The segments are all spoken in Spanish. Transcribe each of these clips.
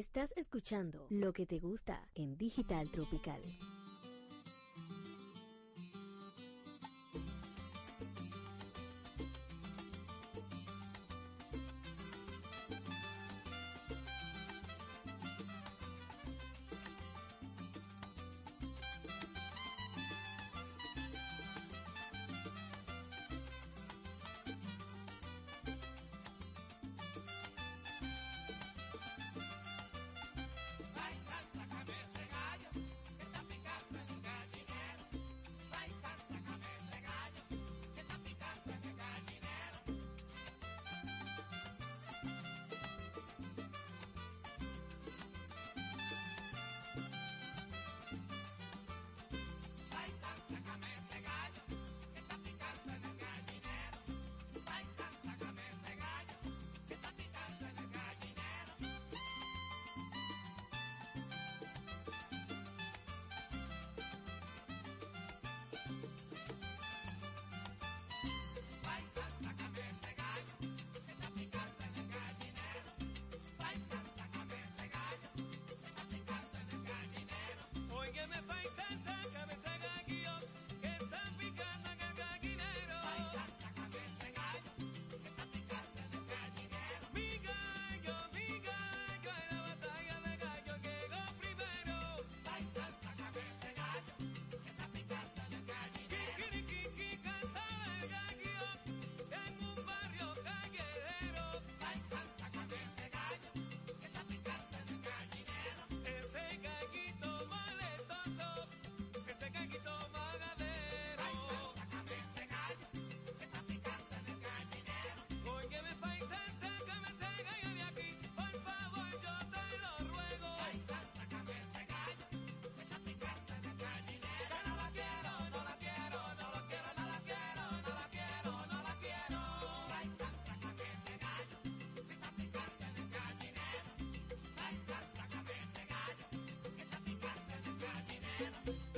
Estás escuchando lo que te gusta en Digital Tropical. give me man.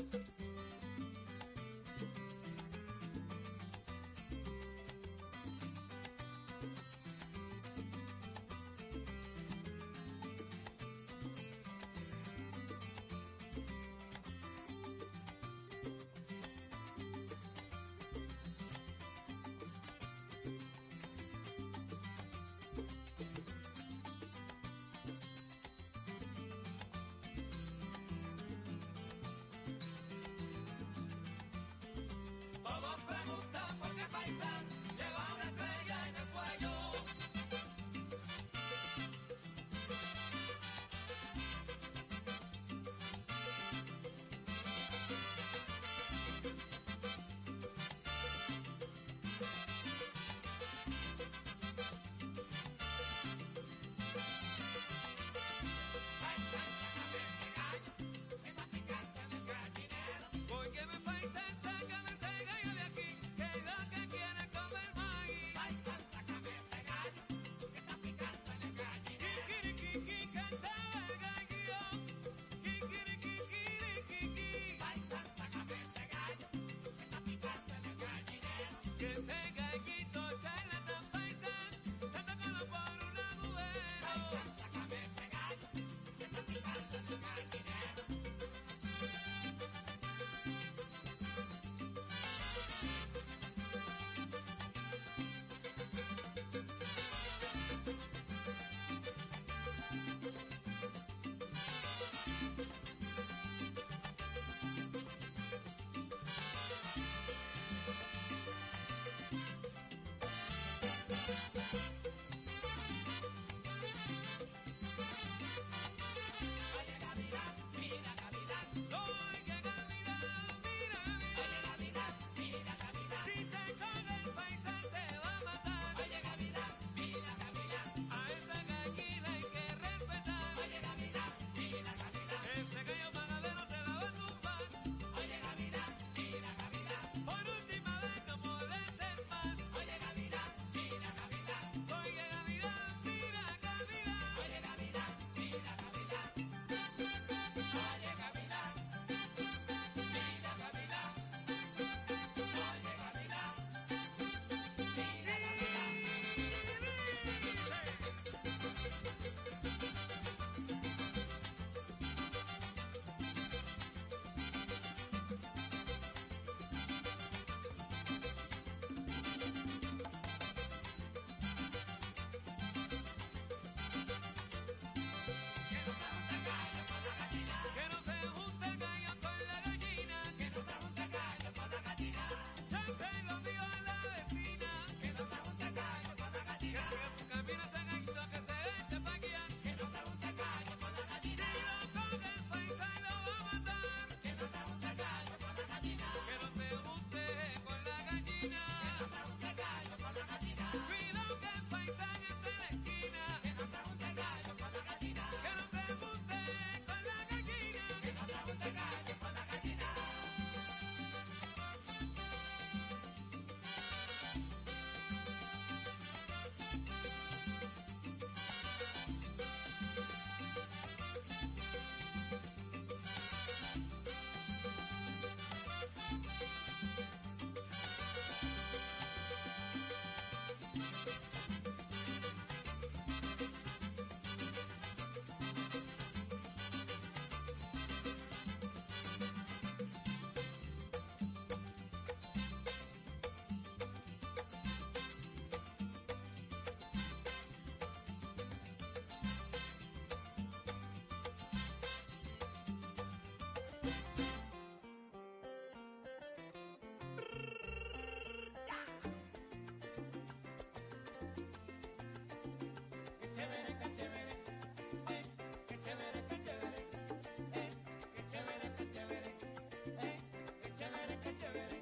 chévere.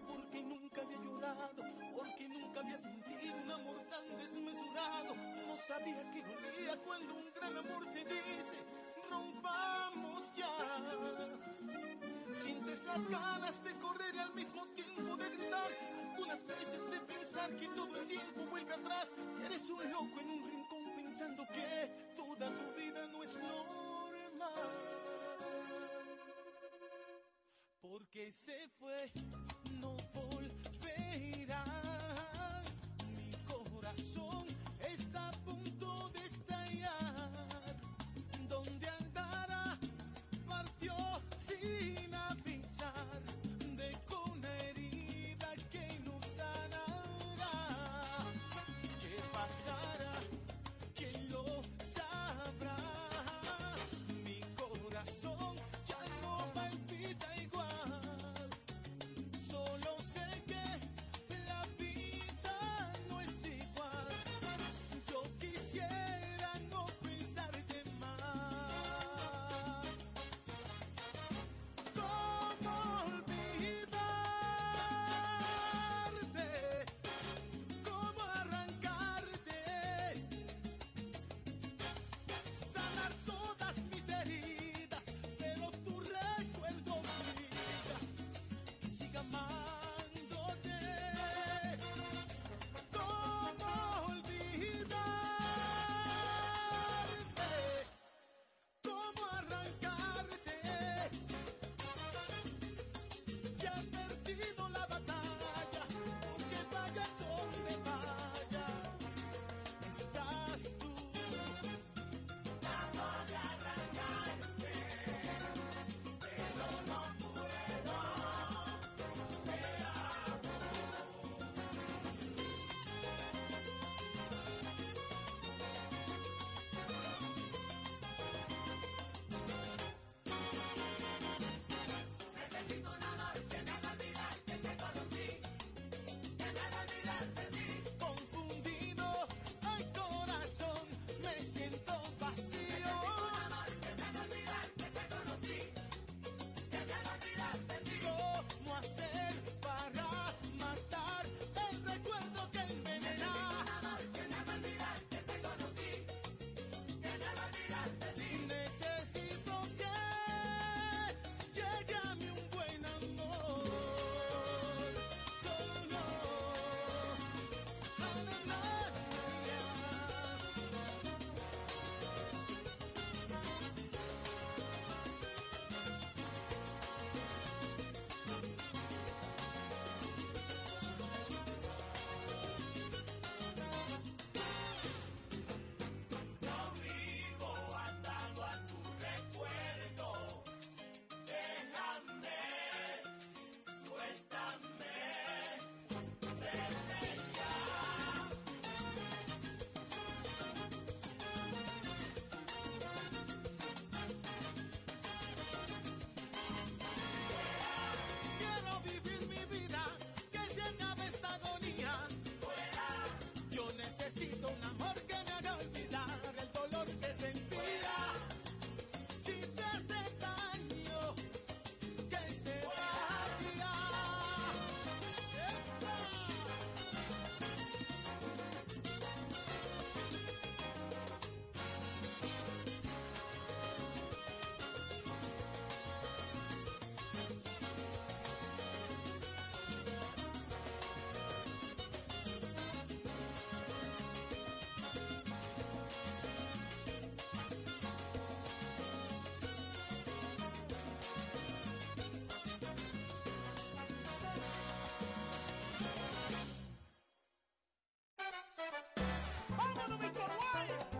So?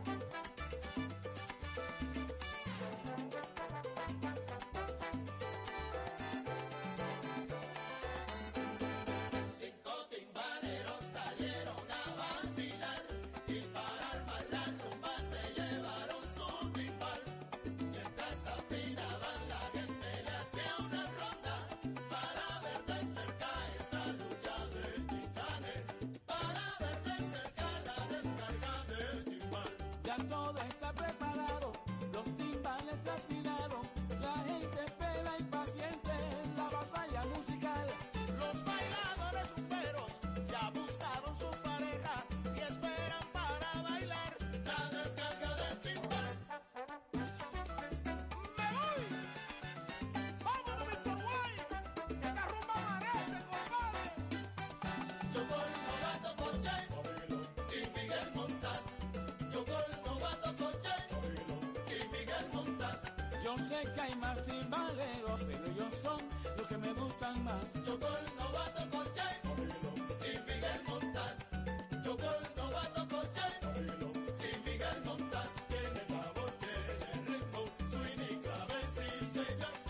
Savior.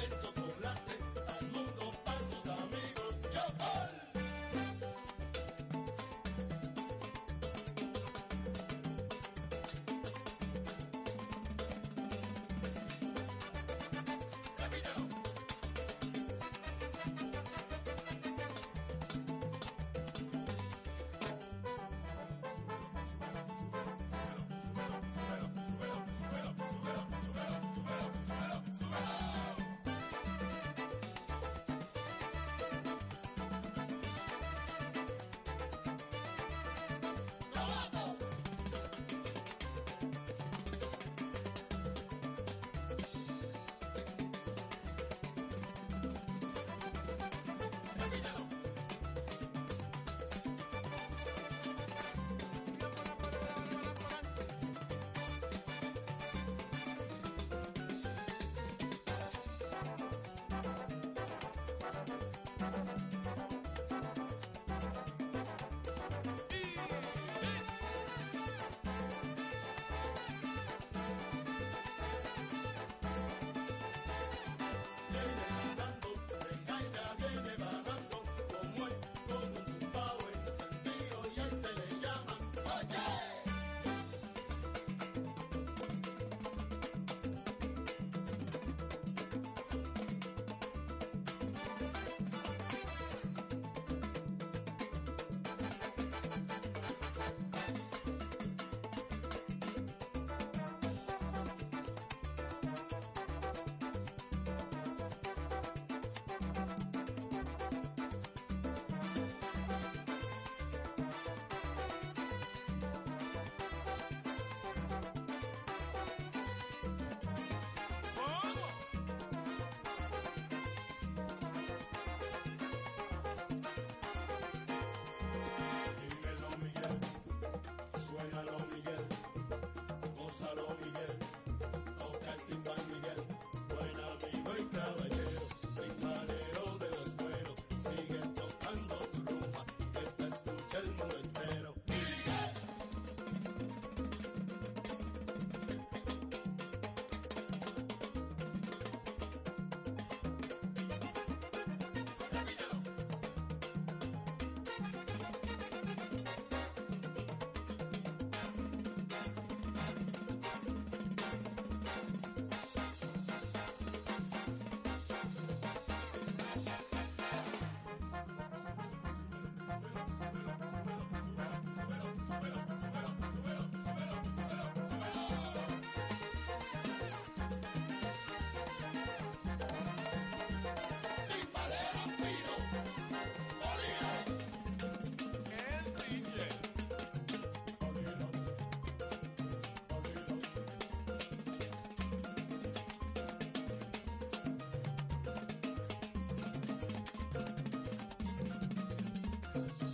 Digital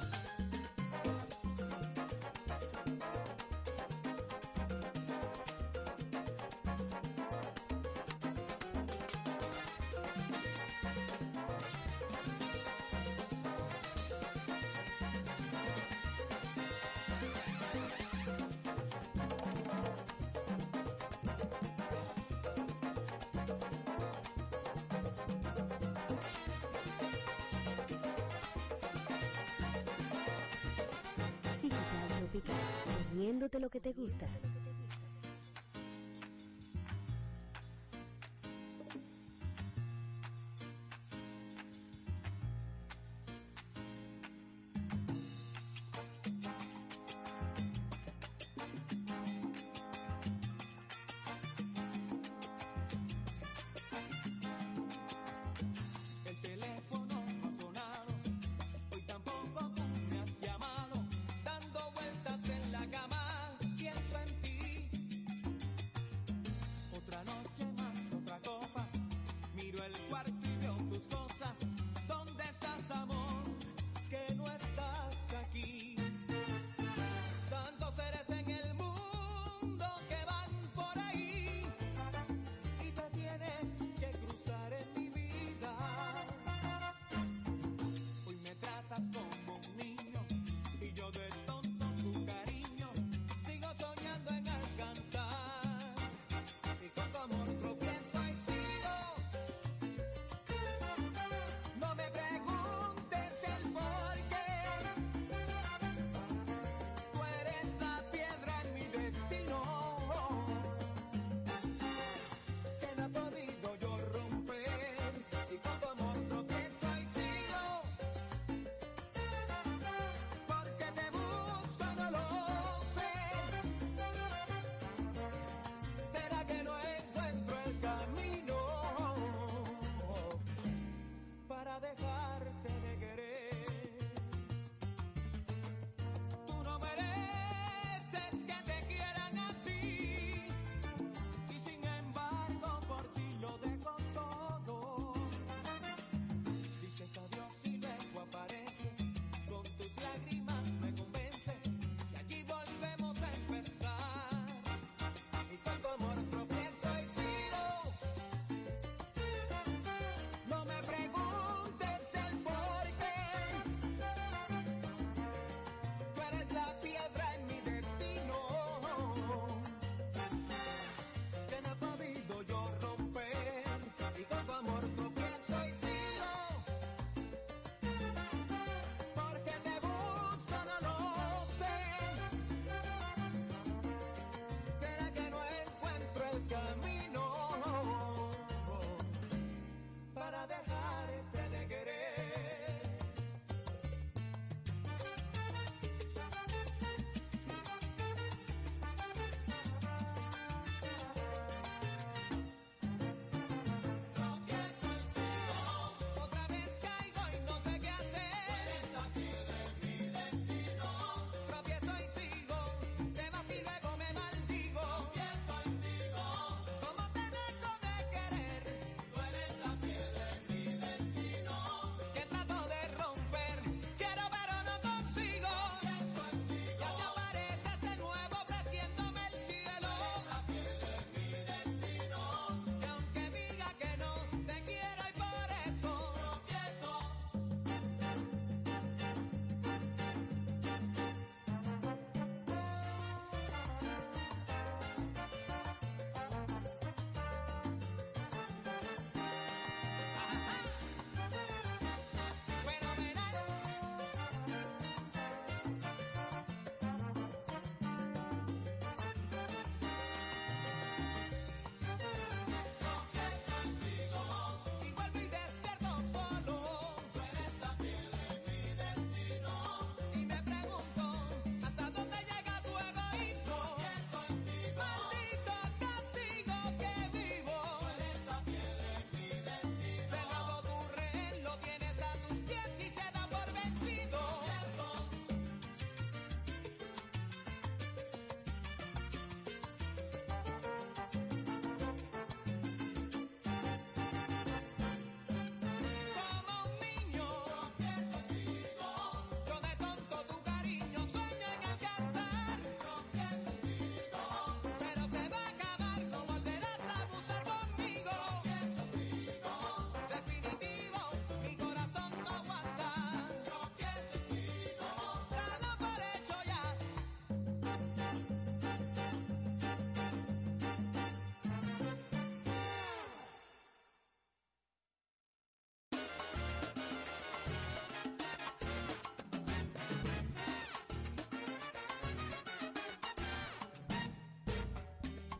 poniéndote lo que te gusta.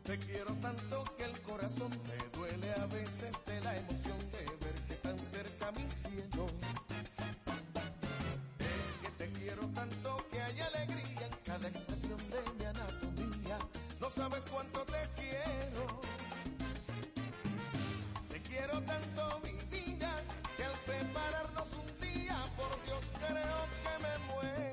Te quiero tanto que el corazón me duele a veces de la emoción de verte tan cerca mi cielo. Es que te quiero tanto que hay alegría en cada expresión de mi anatomía. No sabes cuánto te quiero. Te quiero tanto mi vida que al separarnos un día, por Dios creo que me muero.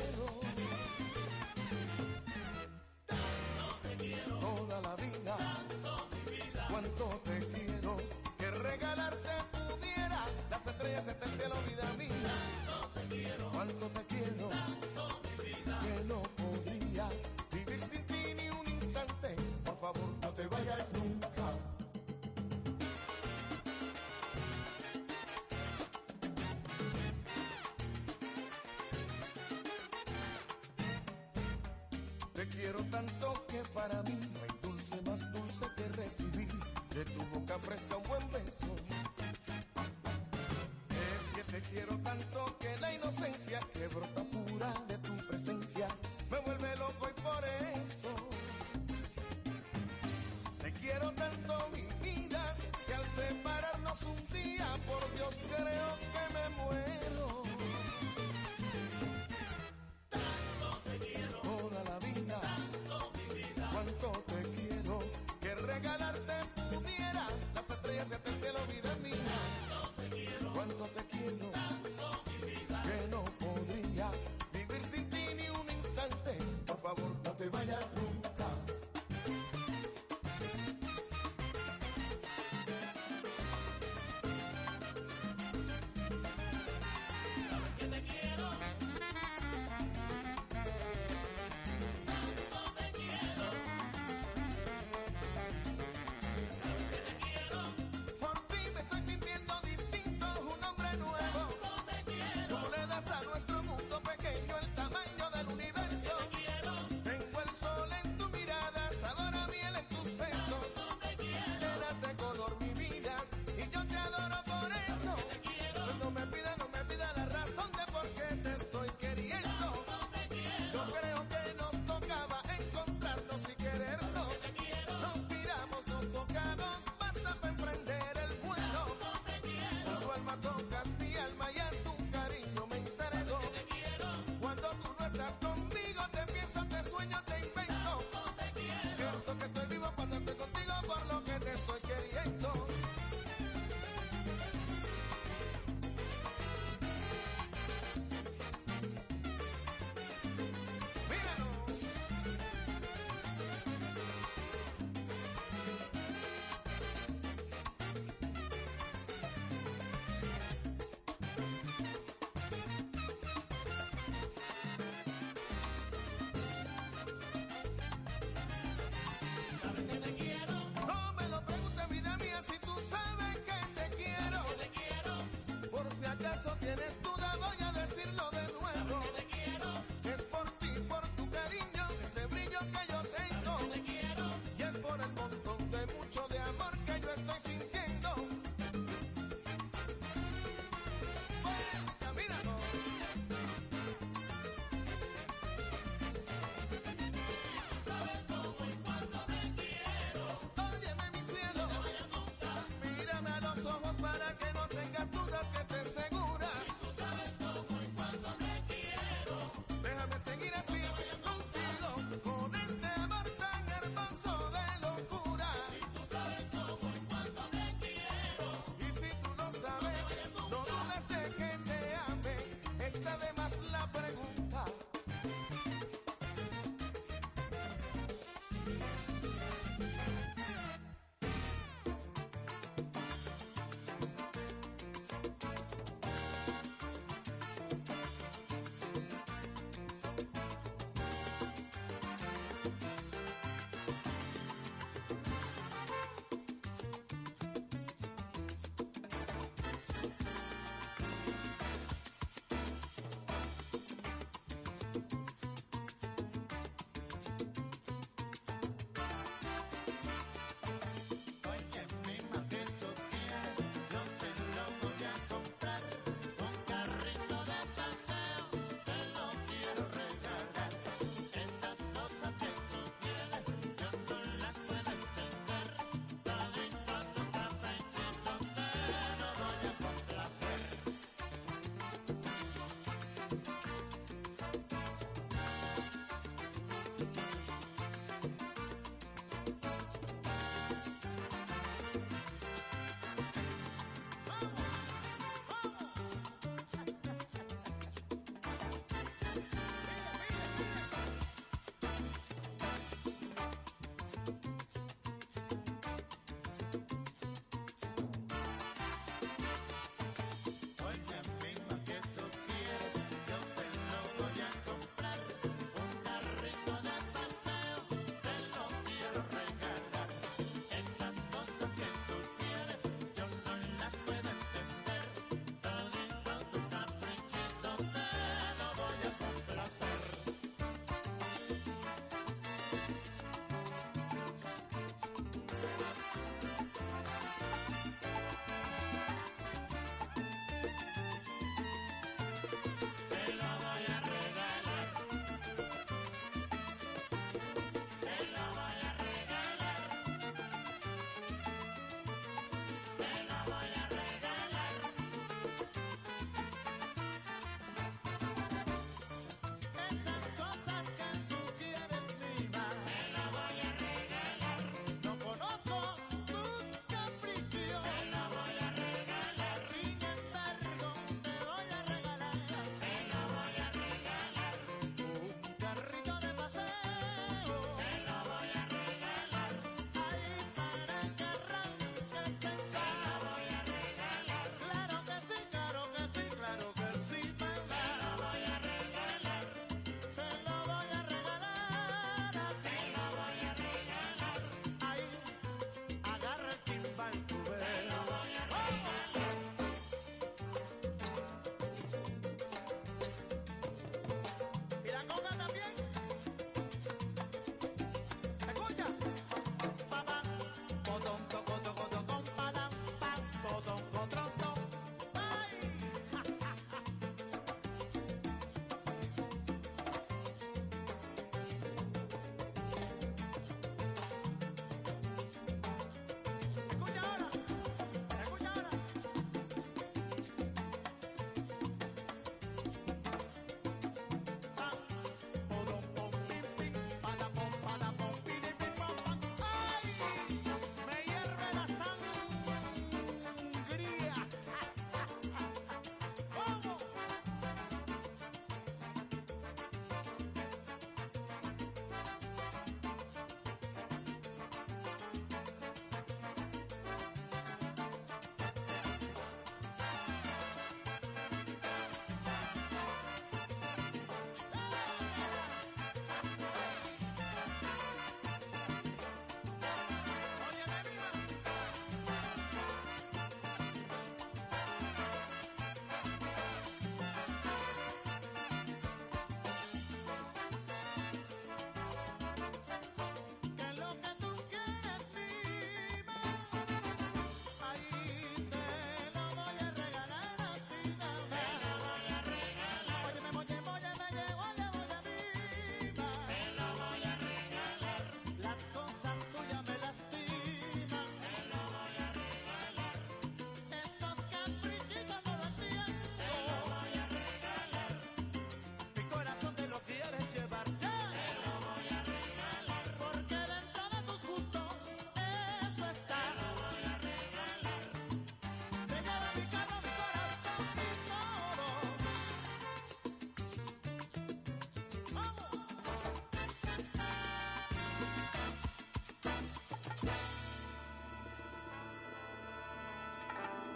Te quiero tanto que para mí no hay dulce más dulce que recibir de tu boca fresca un buen beso. Es que te quiero tanto que la inocencia que brota pura de tu presencia me vuelve loco y por eso te quiero tanto mi vida que al separarnos un día por Dios creo en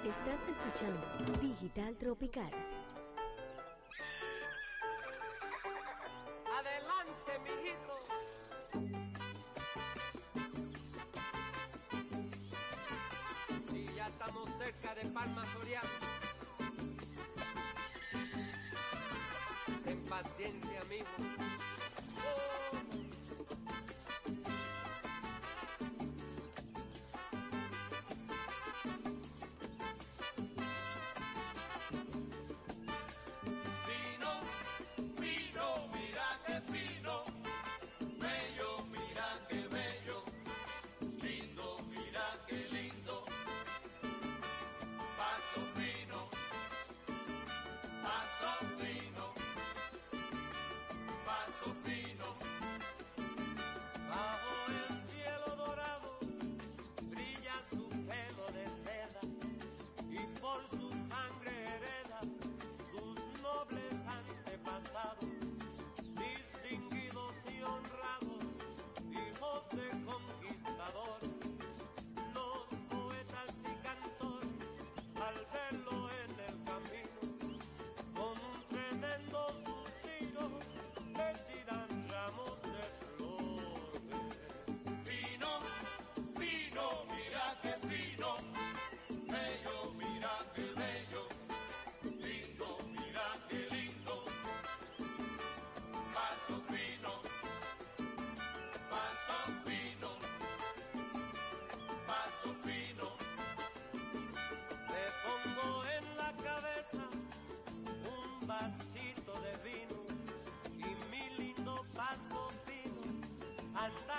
Estás escuchando Digital Tropical. Adelante, mijito. Y ya estamos cerca de Palma Soriano. Ten paciencia, amigo. I love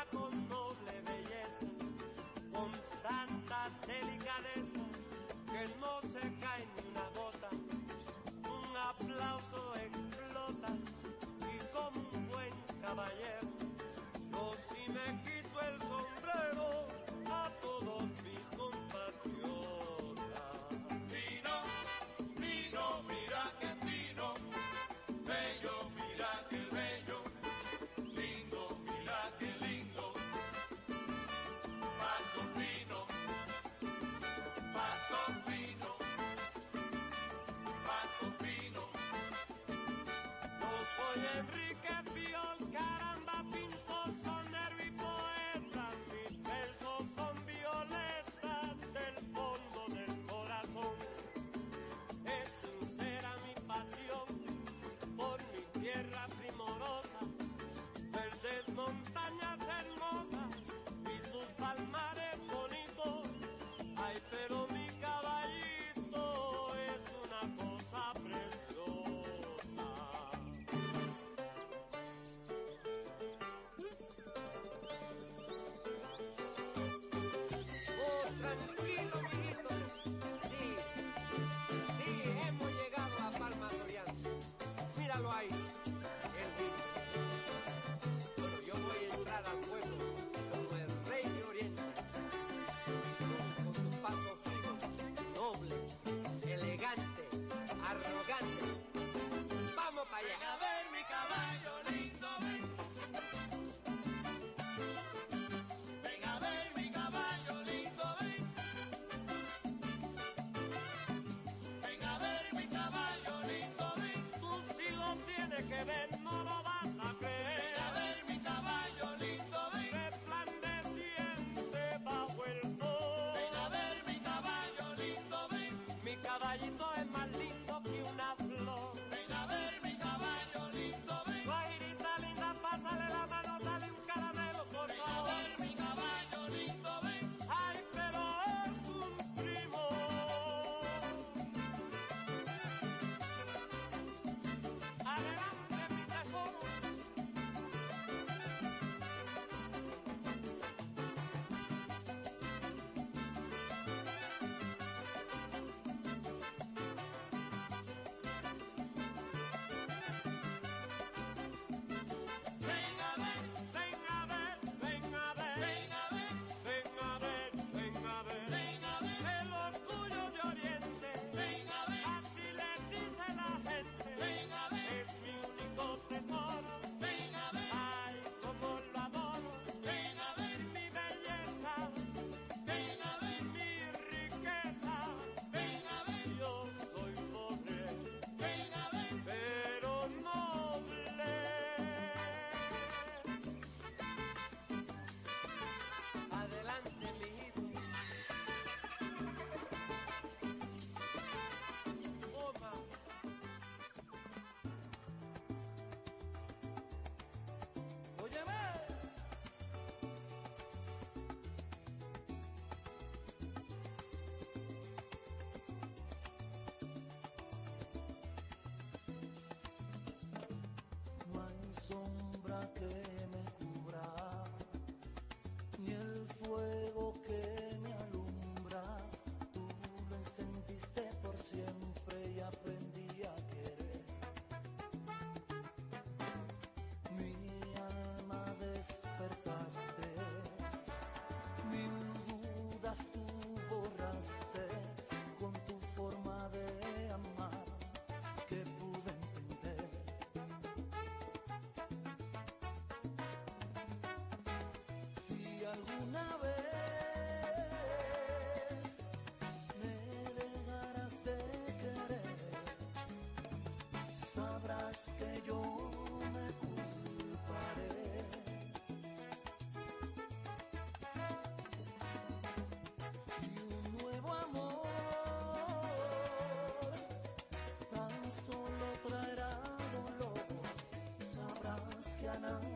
sana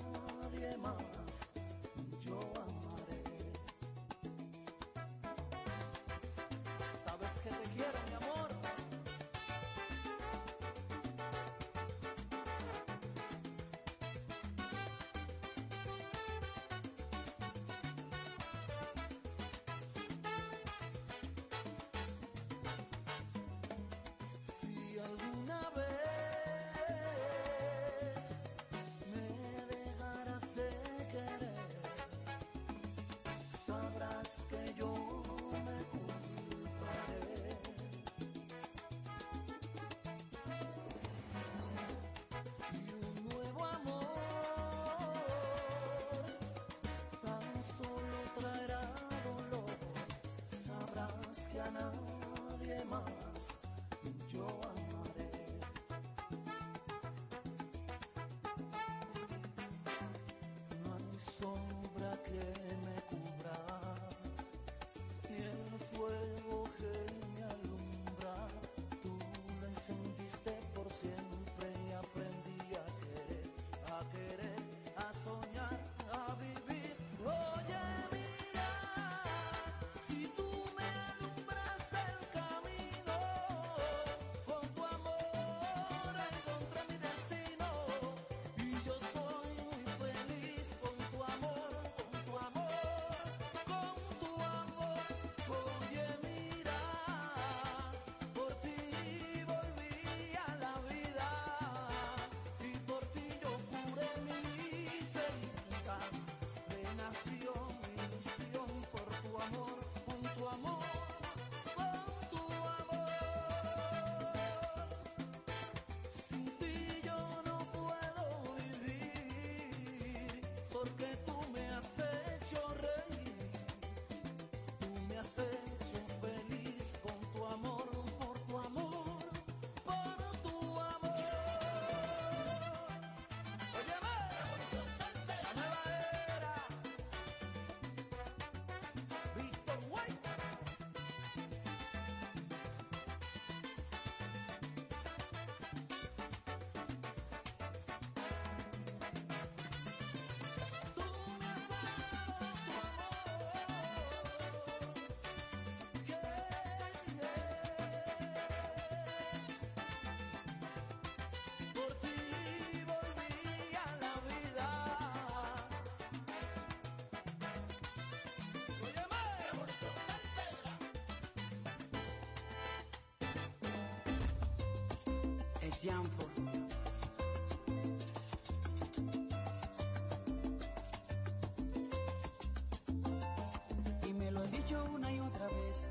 Y me lo he dicho una y otra vez,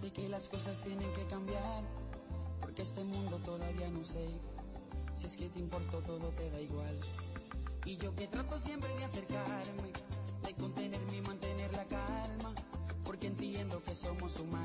sé que las cosas tienen que cambiar, porque este mundo todavía no sé, si es que te importa todo te da igual. Y yo que trato siempre de acercarme, de contenerme y mantener la calma, porque entiendo que somos humanos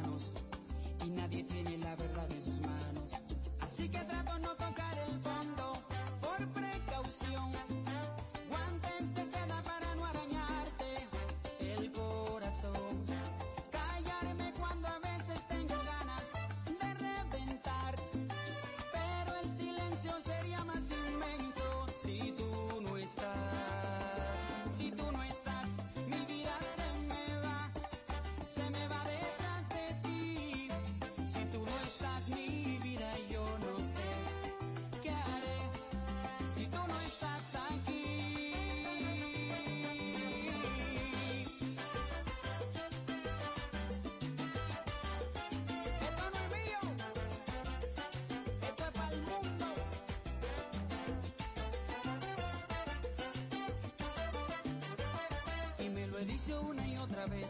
una y otra vez.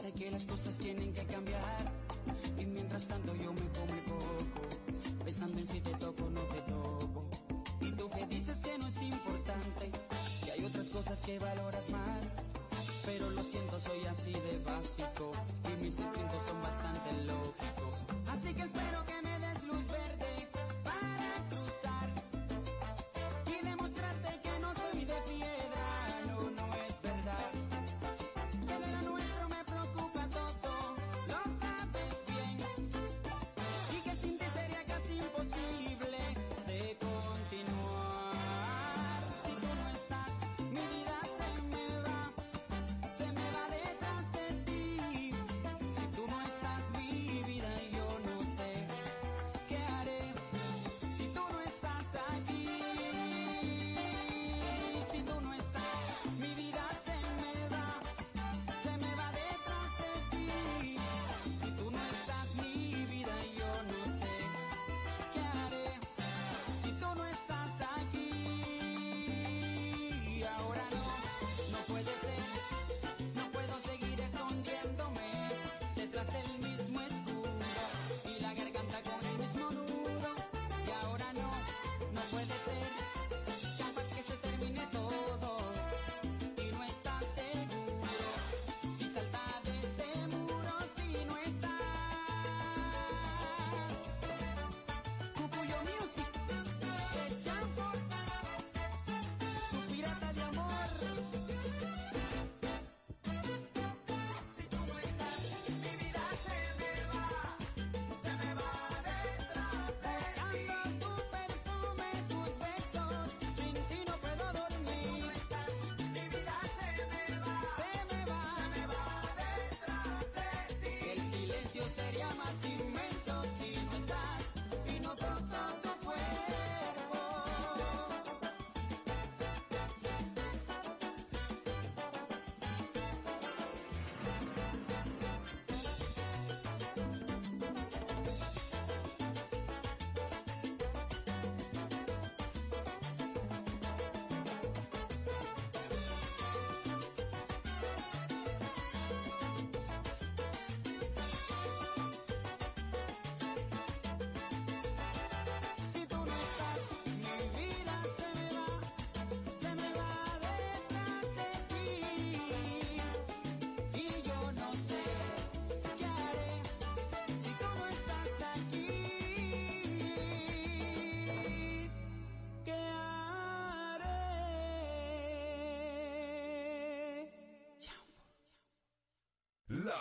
Sé que las cosas tienen que cambiar y mientras tanto yo me como el coco, pensando en si te toco o no te toco. Y tú que dices que no es importante, que hay otras cosas que valoras más, pero lo siento soy así de básico.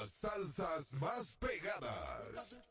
las salsas más pegadas.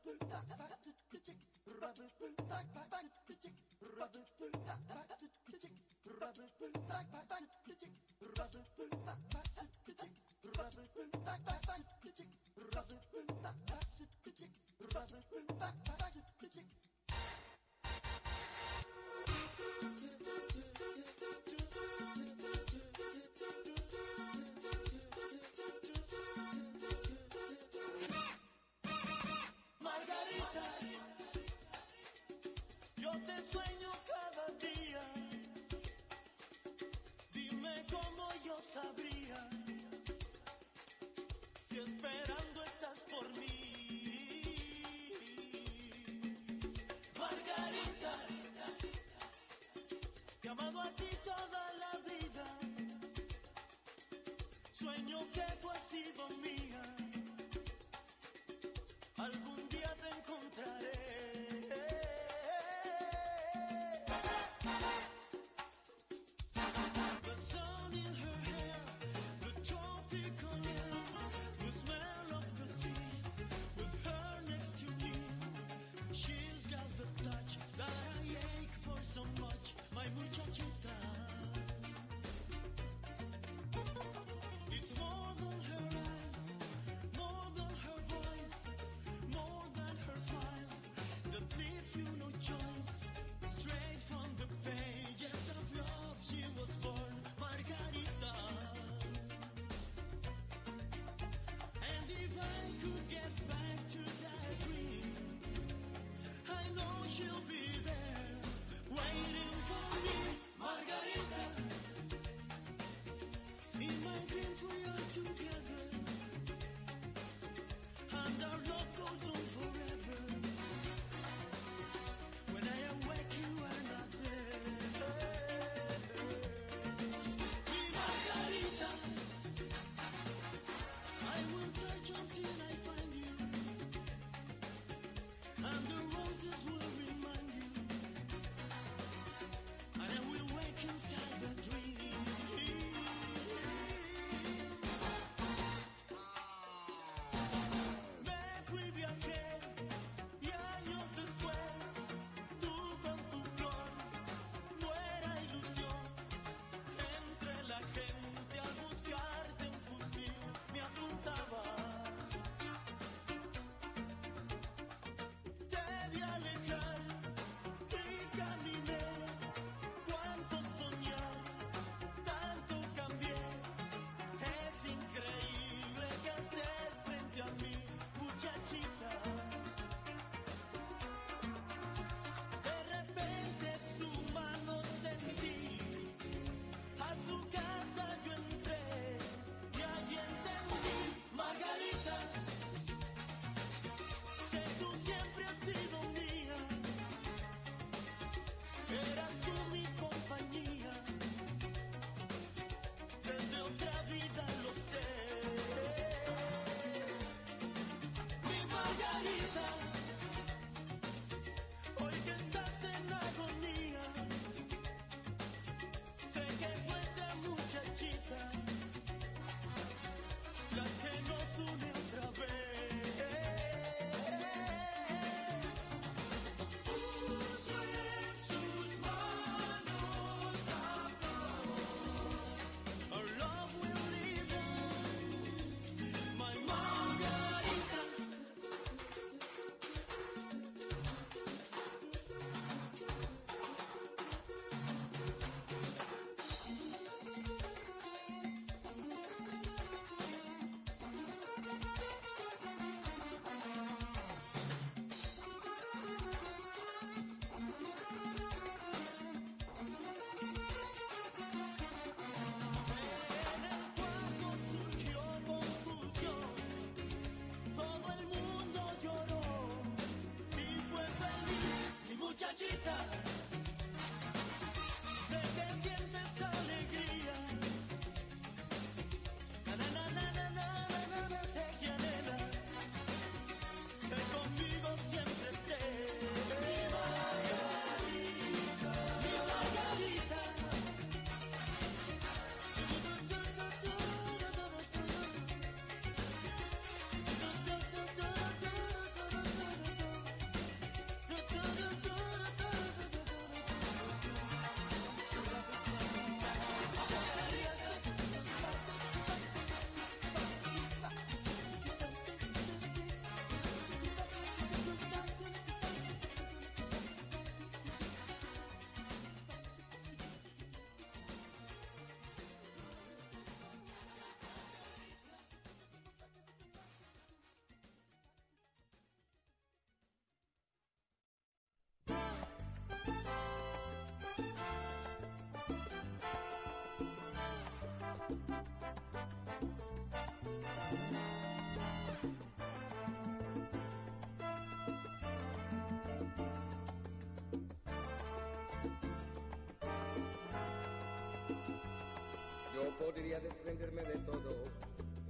Podría desprenderme de todo.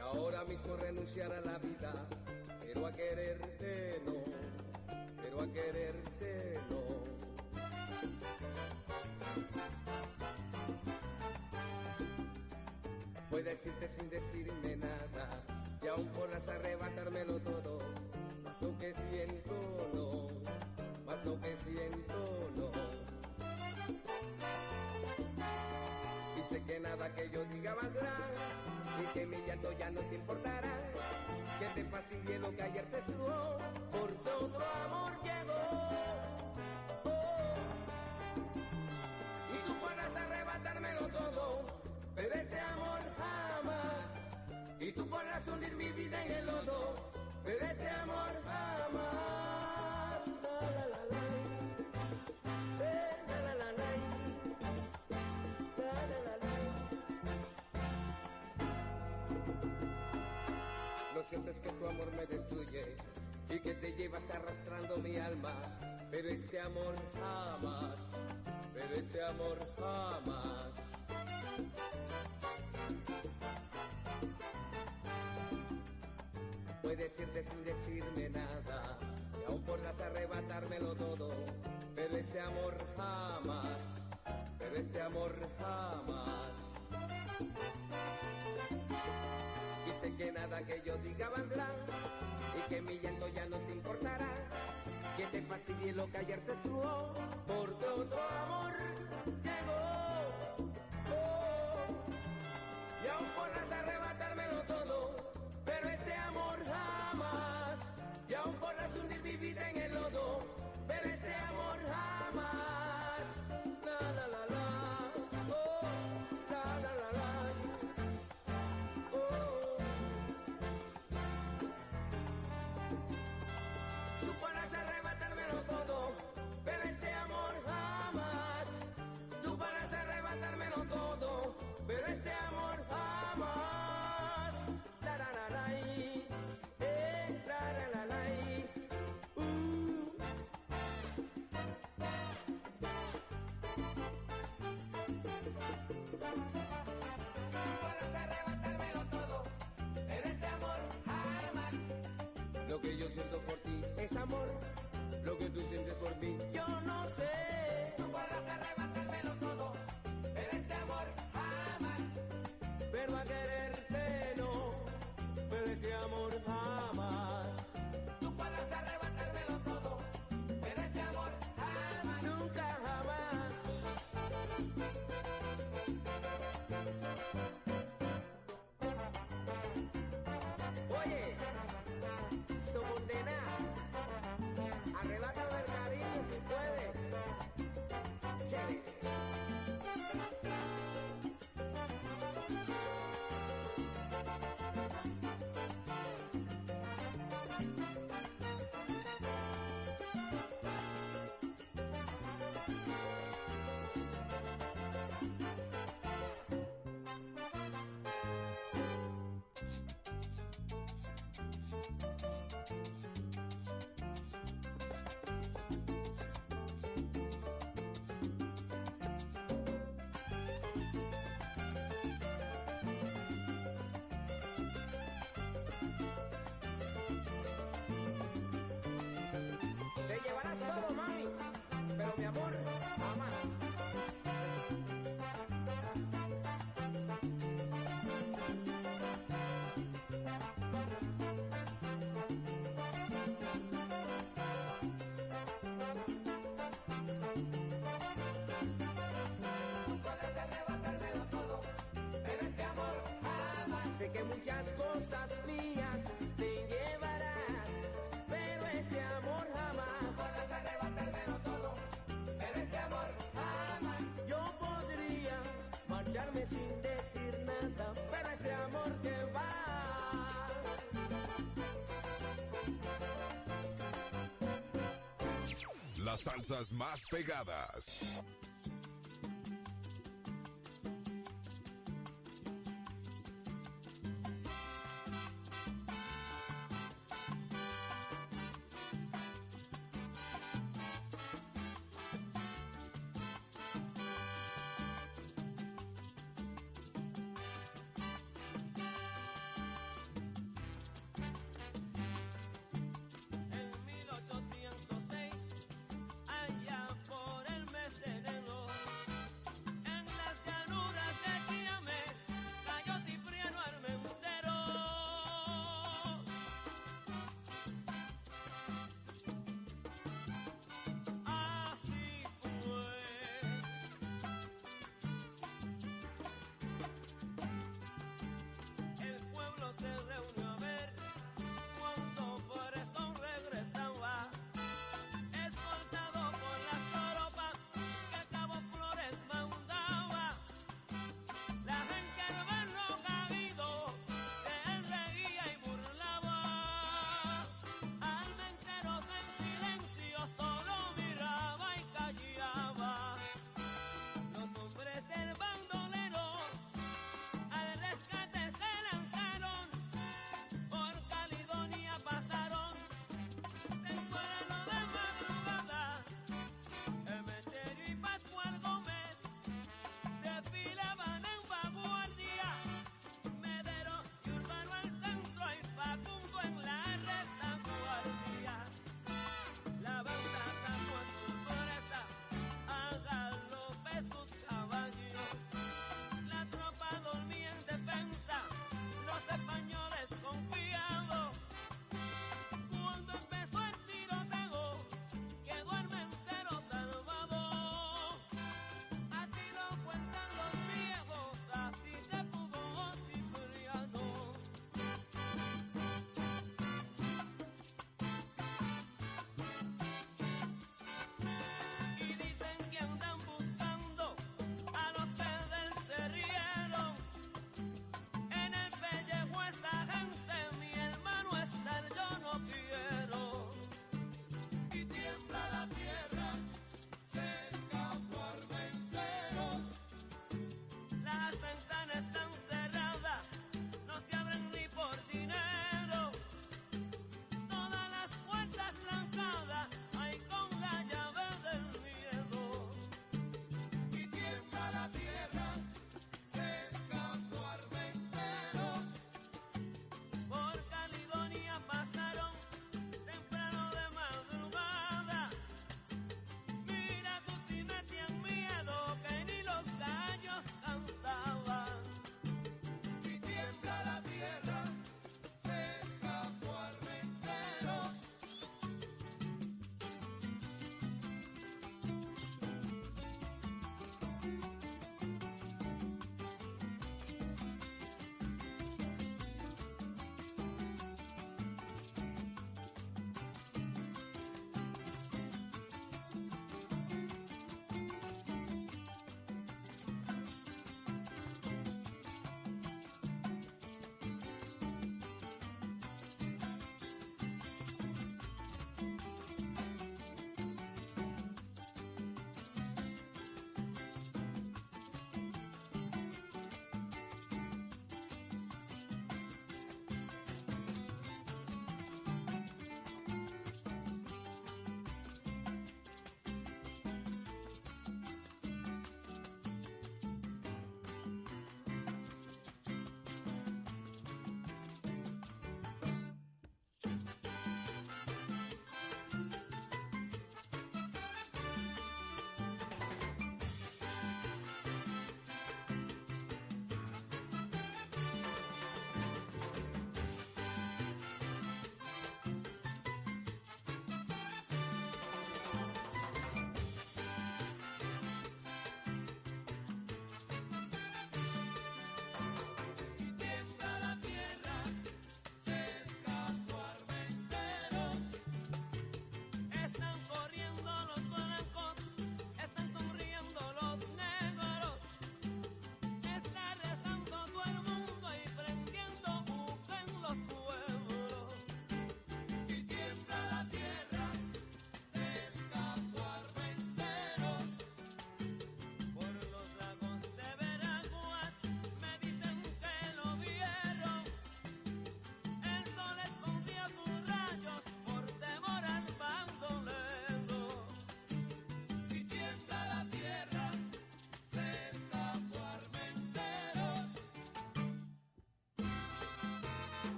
Ahora mismo renunciar a la vida. Pero a quererte no. Pero a quererte no. Puedes irte sin decirme nada. Y aún podrás arrebatármelo todo. Más lo que siento no. Más lo que siento que nada que yo diga valdrá, y que mi llanto ya no te importará, que te fastidie lo que ayer te tuvo, porque otro amor llegó. Oh. Y tú podrás arrebatármelo todo, pero este amor jamás. Y tú podrás hundir mi vida en el lodo, pero este amor jamás. Y que te llevas arrastrando mi alma, pero este amor jamás, pero este amor jamás. Puedes irte sin decirme nada, y aún podrás arrebatármelo todo, pero este amor jamás, pero este amor jamás. Y sé que nada que yo diga valdrá, y que mi llanto ya no te importará, que te fastidie lo que ayer te tuvo, porque otro amor llegó. Oh. Y aún podrás arrebatármelo todo, pero este amor jamás. Y aún podrás hundir mi vida en el lodo, que yo siento por ti es amor, lo que tú sientes por mí yo no sé. Tú podrás arrebatármelo todo, pero este amor jamás. Pero a quererte cariño si pero mi amor, jamás. Puedes arrebatármelo todo, pero este amor jamás. Sé que muchas cosas mías Las salsas más pegadas.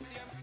el tiempo.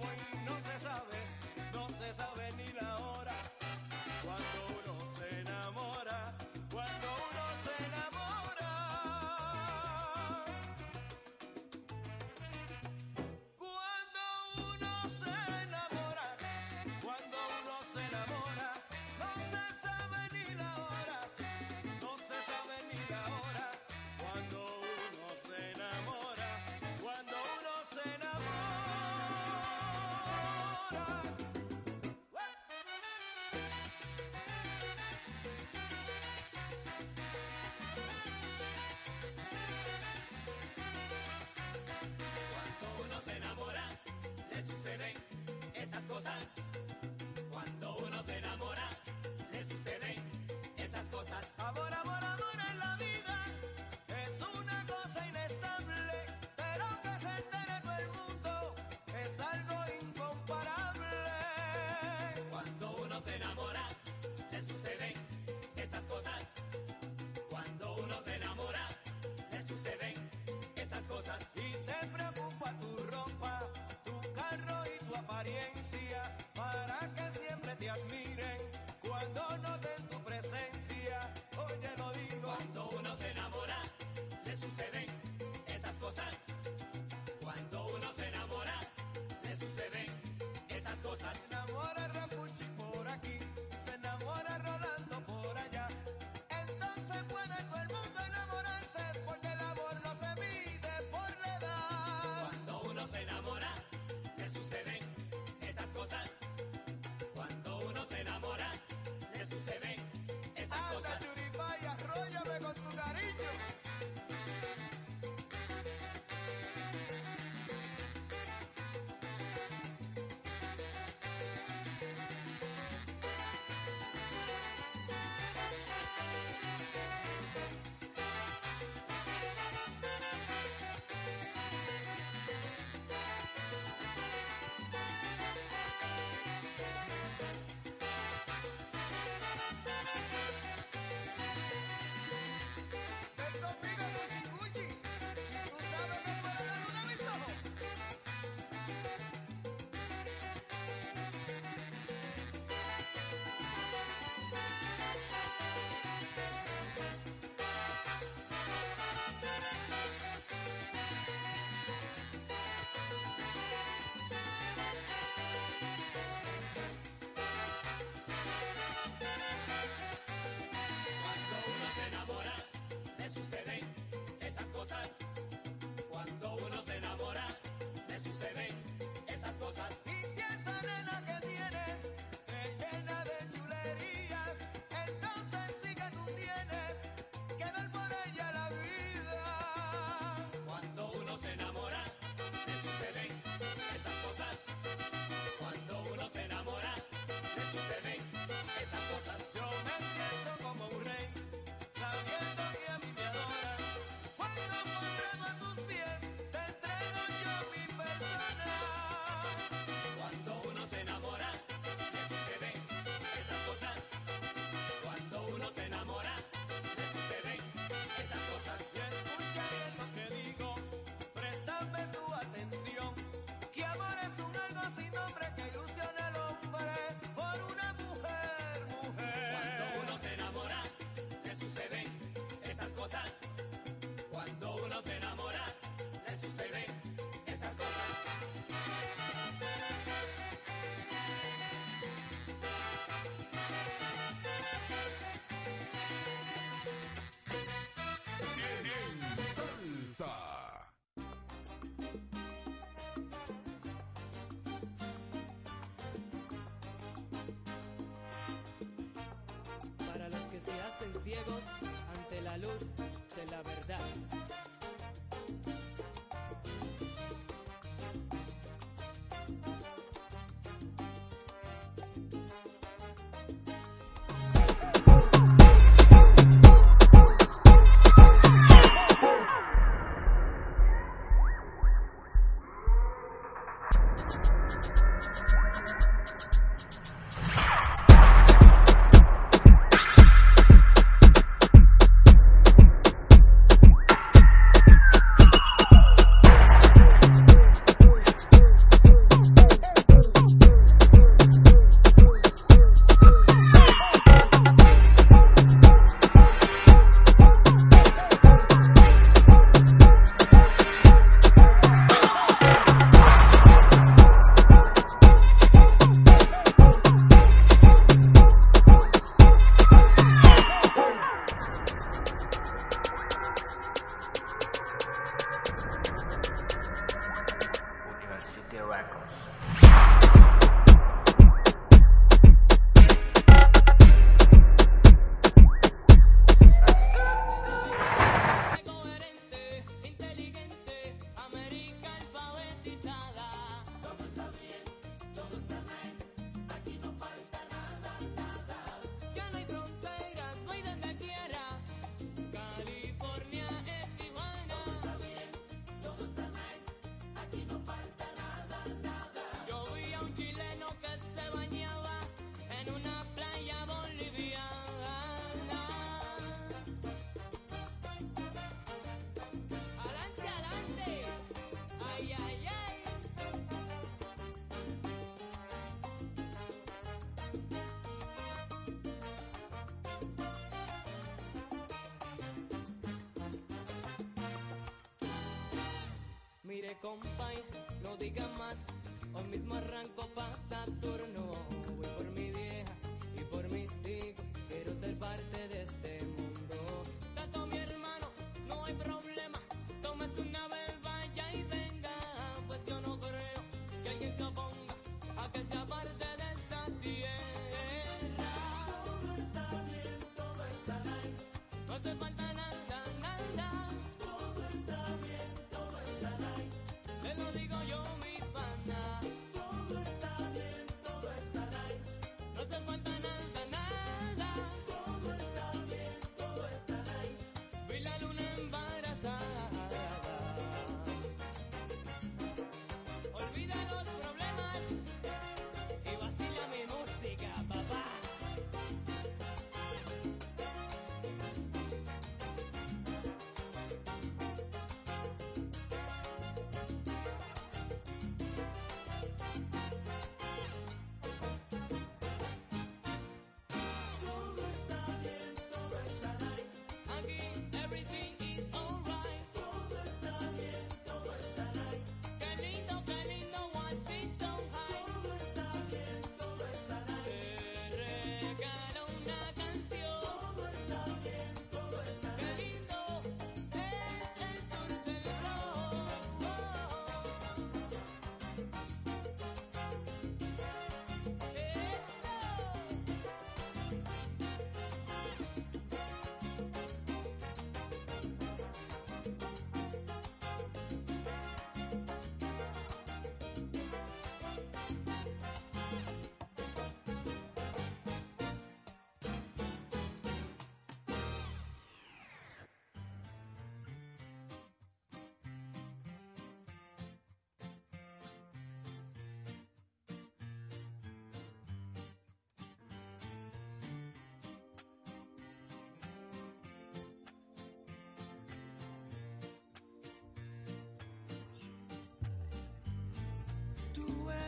Ante la luz de la verdad.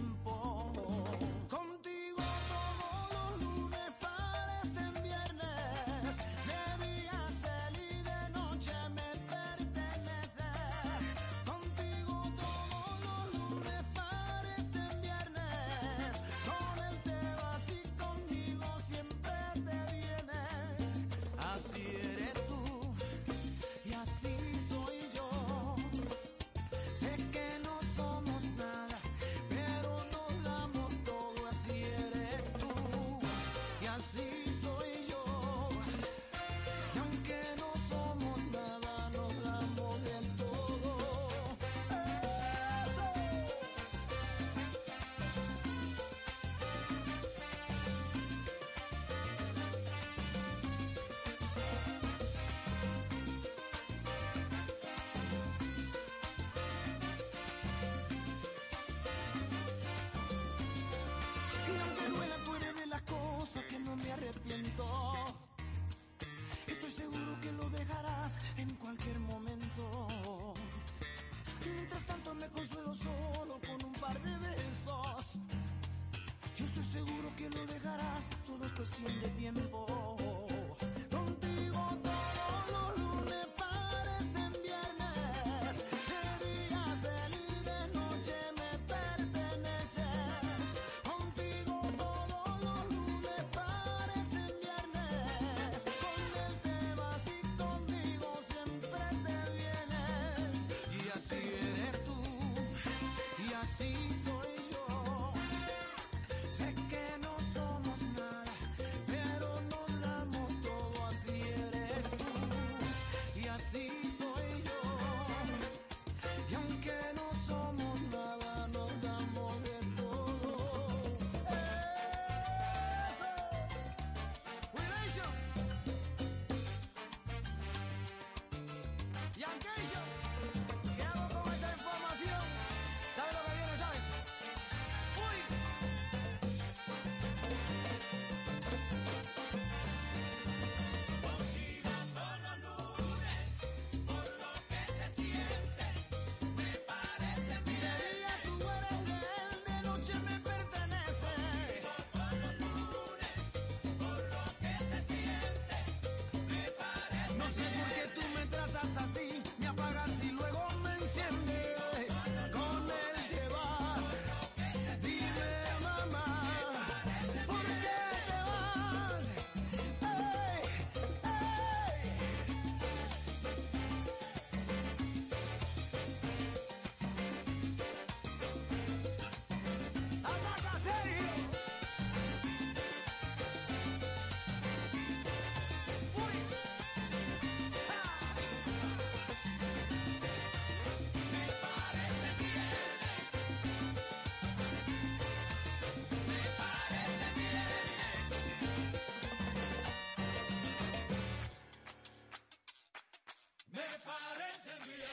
tiempo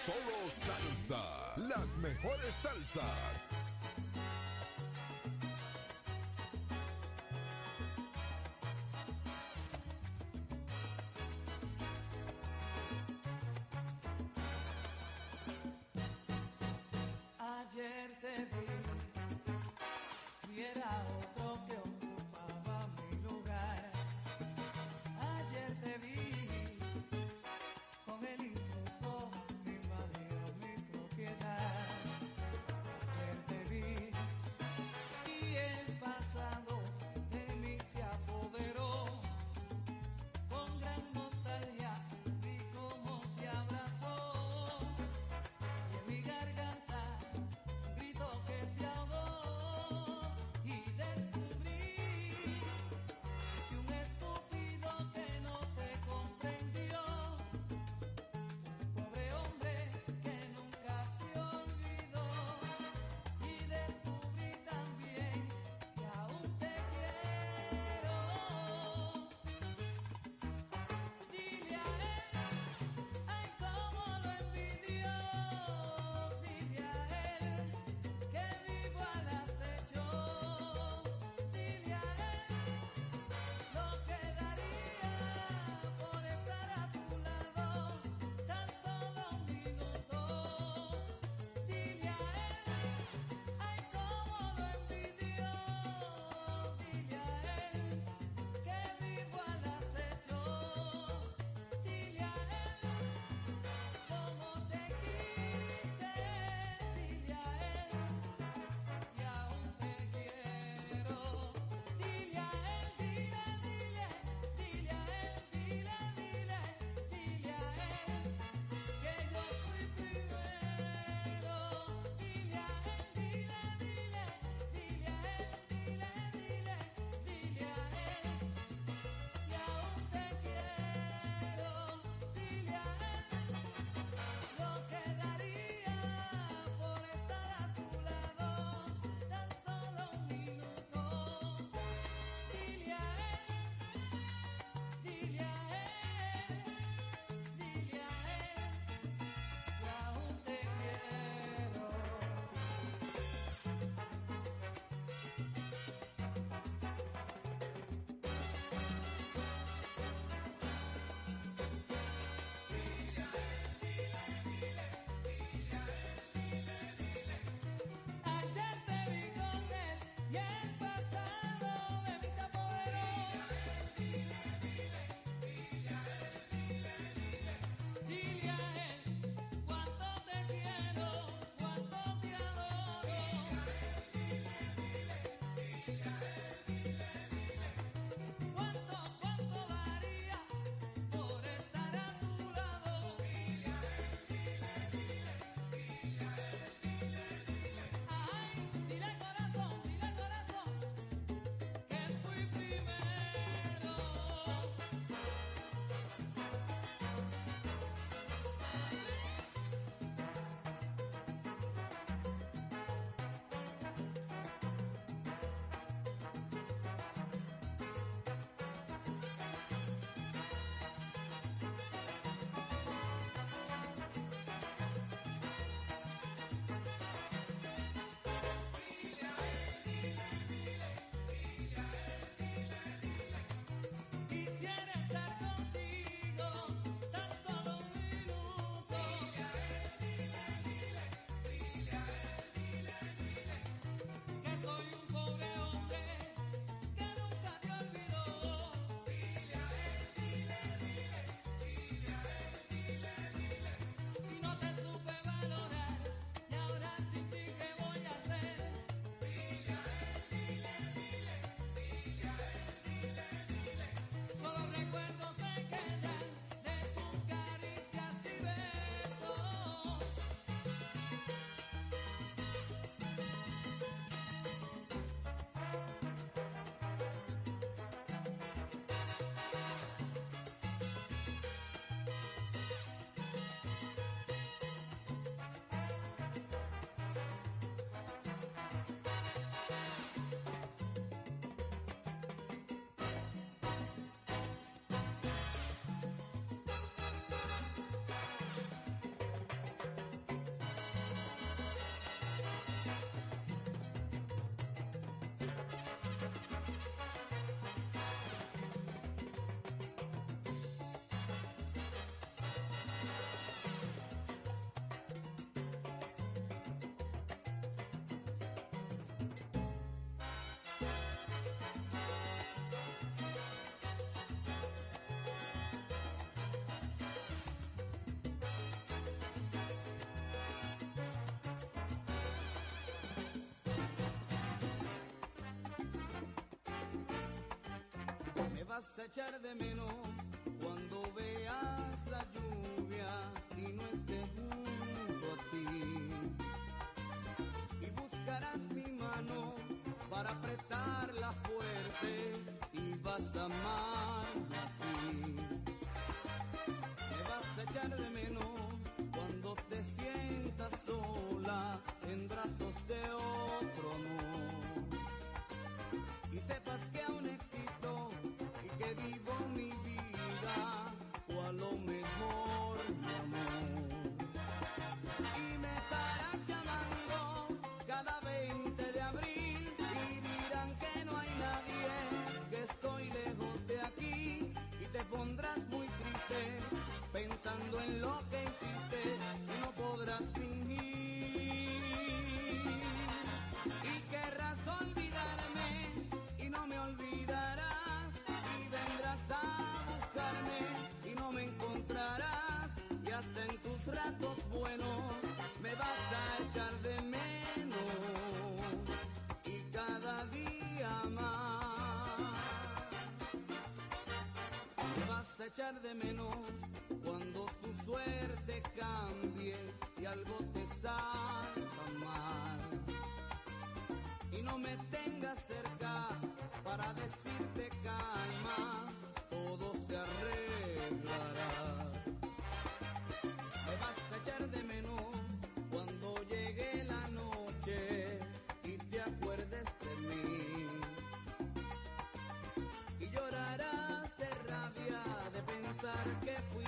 Solo salsa. Las mejores salsas. Me vas a echar de menos. de menos cuando tu suerte cambie y algo te salga mal. Y no me tengas cerca para decirte calma. que fui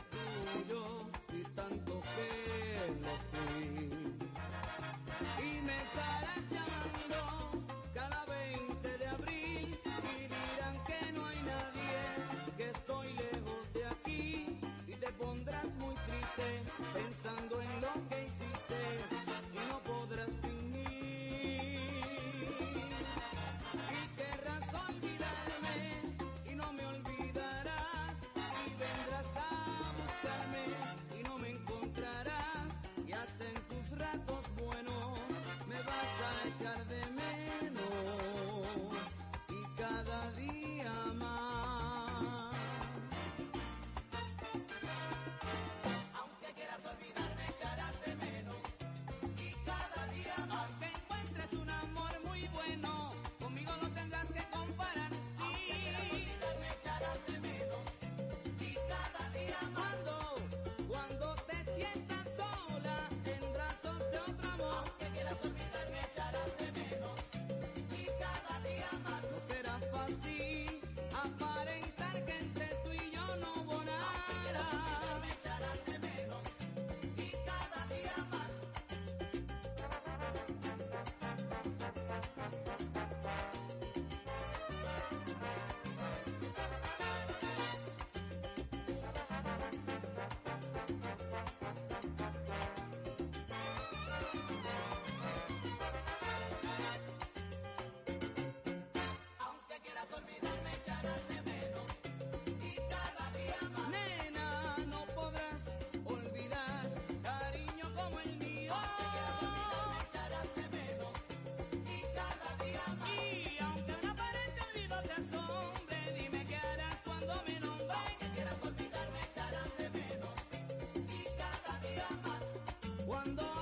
cuando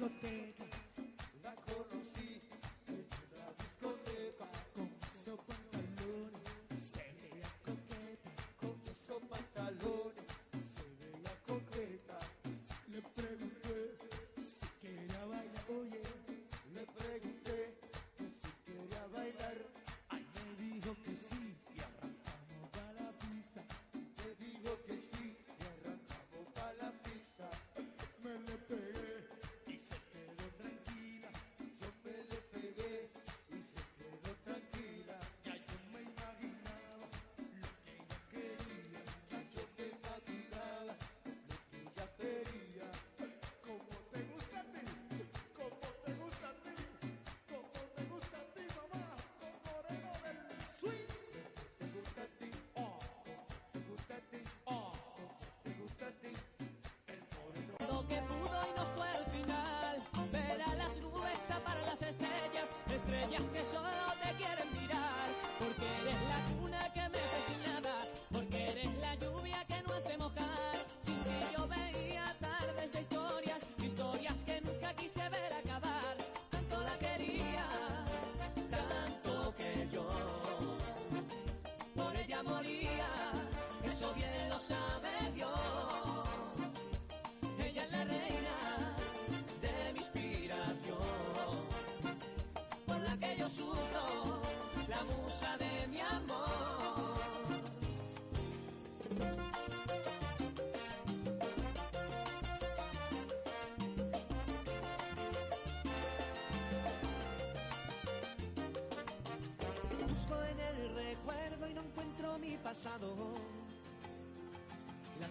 discoteca. Las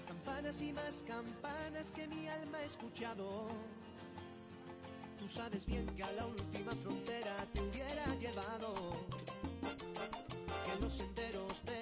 campanas y más campanas que mi alma ha escuchado. Tú sabes bien que a la última frontera te hubiera llevado. Que los senderos de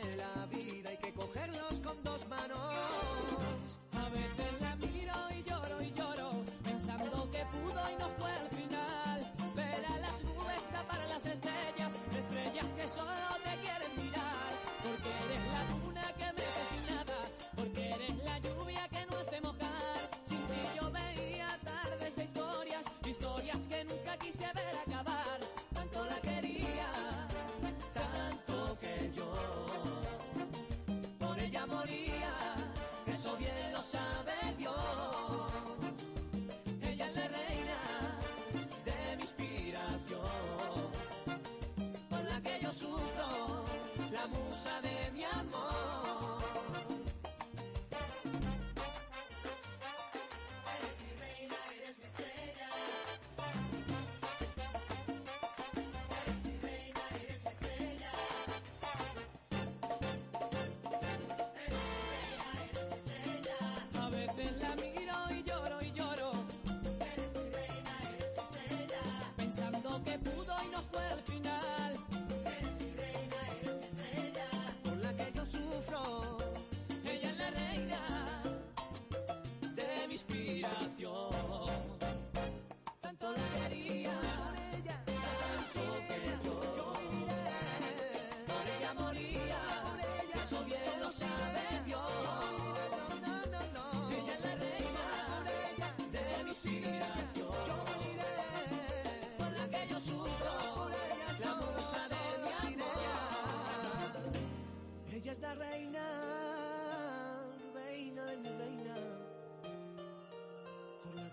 musa de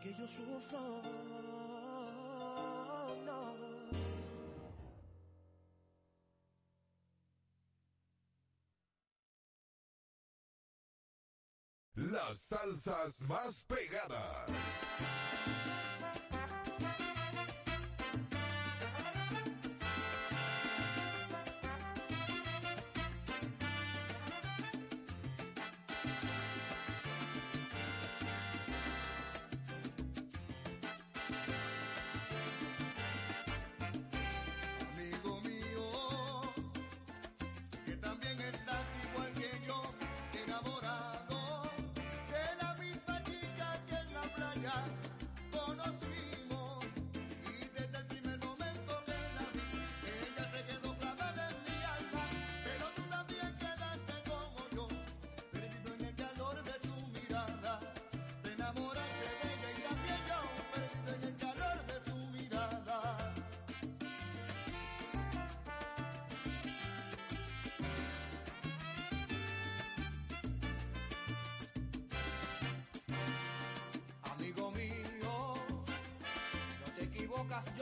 que yo. No. Las salsas más pegadas. yeah.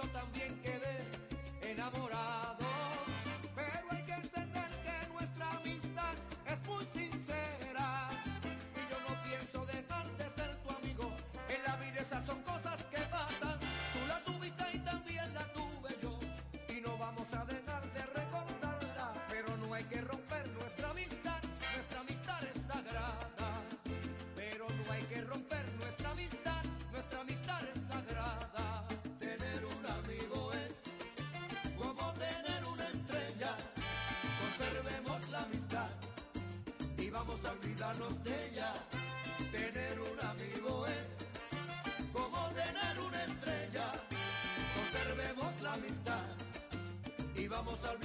flota vamos a olvidarnos de ella. Tener un amigo es como tener una estrella. Conservemos la amistad y vamos a olvidarnos.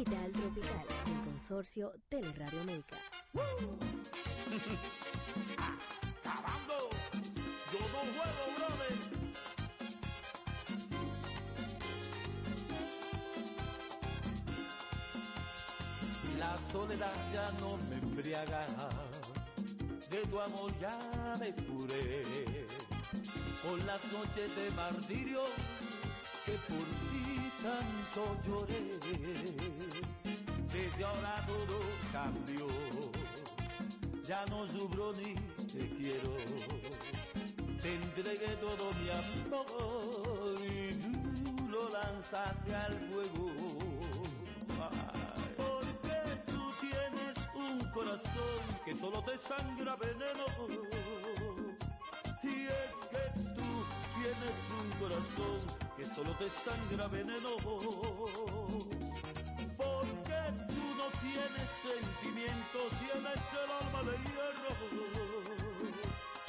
Digital Tropical, el consorcio Teleradio América. ¡Acabando! Yo no juego, brother. La soledad ya no me embriaga, de tu amor ya me curé. Con las noches de martirio por ti tanto lloré. Desde ahora todo cambió, ya no sufro ni te quiero. te entregué todo mi amor y tú lo lanzaste al fuego. Porque tú tienes un corazón que solo te sangra veneno. Solo te sangra veneno. Porque tú no tienes sentimientos, tienes el alma de hierro.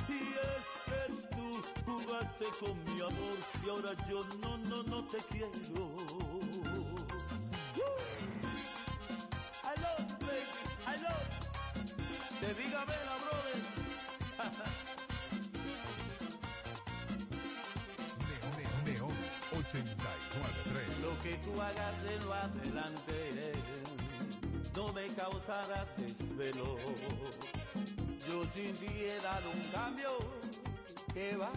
Y es que tú jugaste con mi amor y ahora yo no, no, no te quiero. Love you. Te diga vela, brother. 893. Lo que tú hagas en lo adelante no me causará desvelo. Yo sin ti he un cambio que va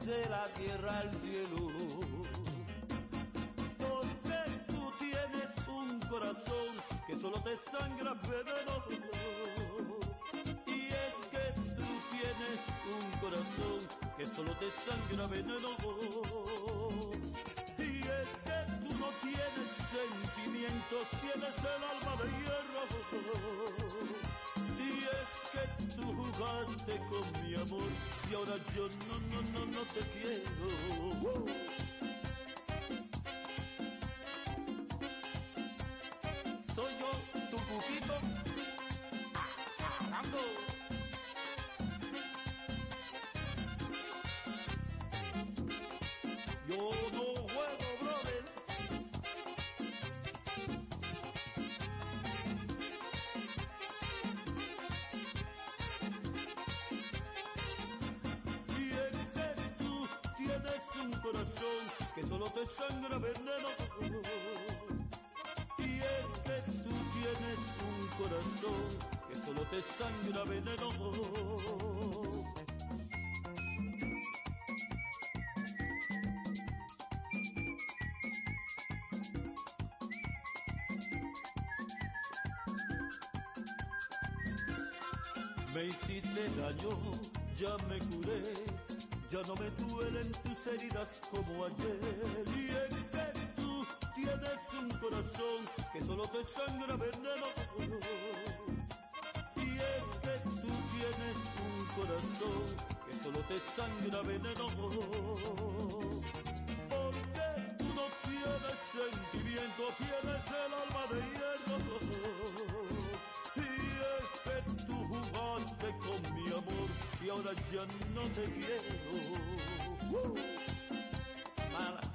de la tierra al cielo. Porque tú tienes un corazón que solo te sangra veneno. Y es que tú tienes un corazón que solo te sangra veneno. Y es que tú no tienes sentimientos, tienes el alma de hierro. Y es que tú jugaste con mi amor y ahora yo no, no, no, no te quiero. Yo juego, brother. Y es que tú tienes un corazón que solo te sangra veneno. Y es que tú tienes un corazón que solo te sangra veneno. Ya me curé, ya no me duelen tus heridas como ayer. Y es que tú tienes un corazón que solo te sangra veneno. Y es que tú tienes un corazón que solo te sangra veneno. Porque tú no tienes sentimiento, tienes el alma de hierro. Con mi amor y ahora ya no te quiero. Uh. Mala.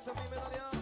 Eso a mí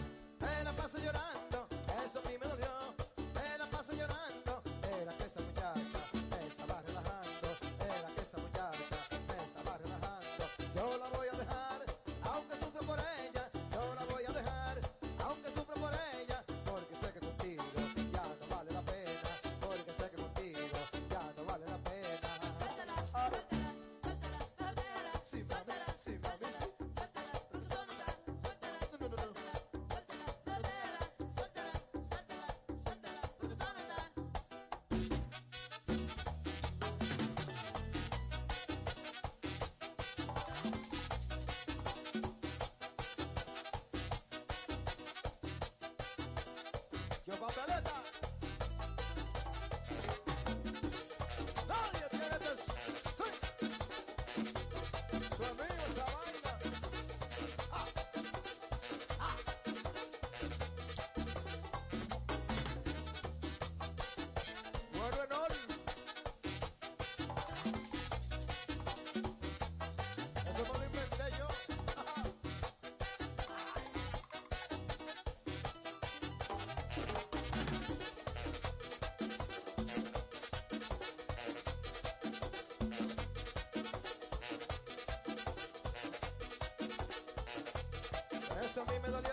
Yo papeleta. me dolió.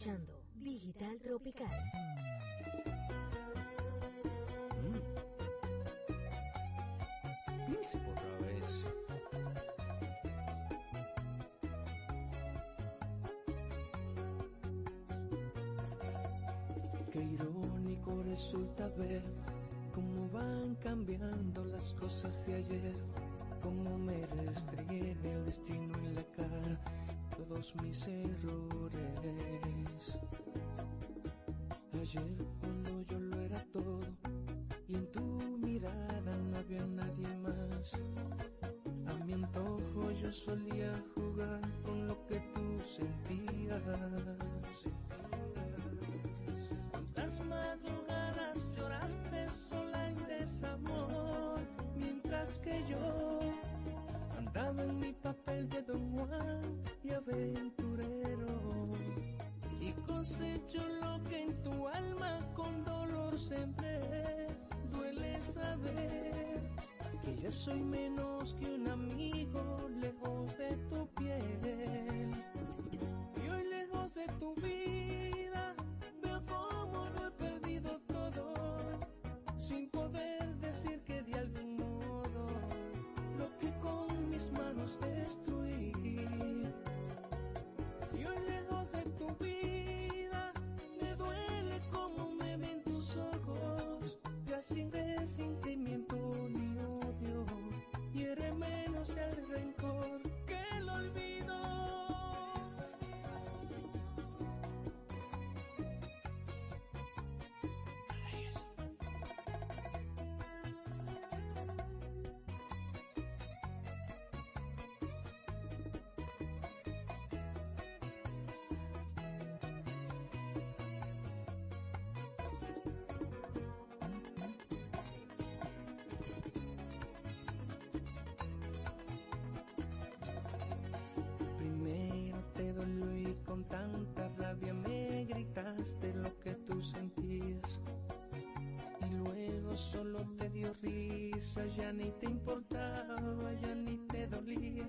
Digital Tropical. Mm. Qué irónico resulta ver cómo van cambiando las cosas de ayer, cómo me restregué el destino en la cara todos mis errores. Ayer cuando yo lo era todo y en tu mirada no había nadie más. A mi antojo yo solía jugar con lo que tú sentías. Cuántas madrugadas lloraste sola en desamor mientras que yo soy menos que un solo te dio risa, ya ni te importaba, ya ni te dolía.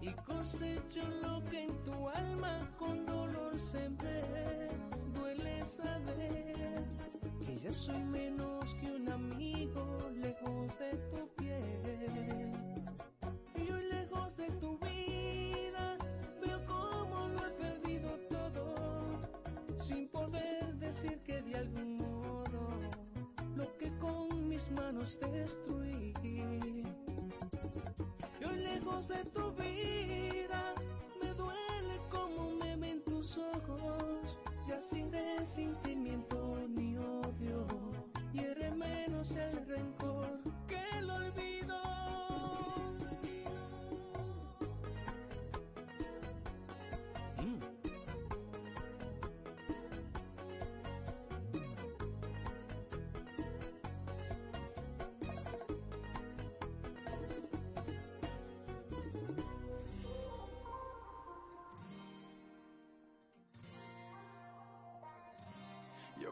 Y cosechó lo que en tu de tu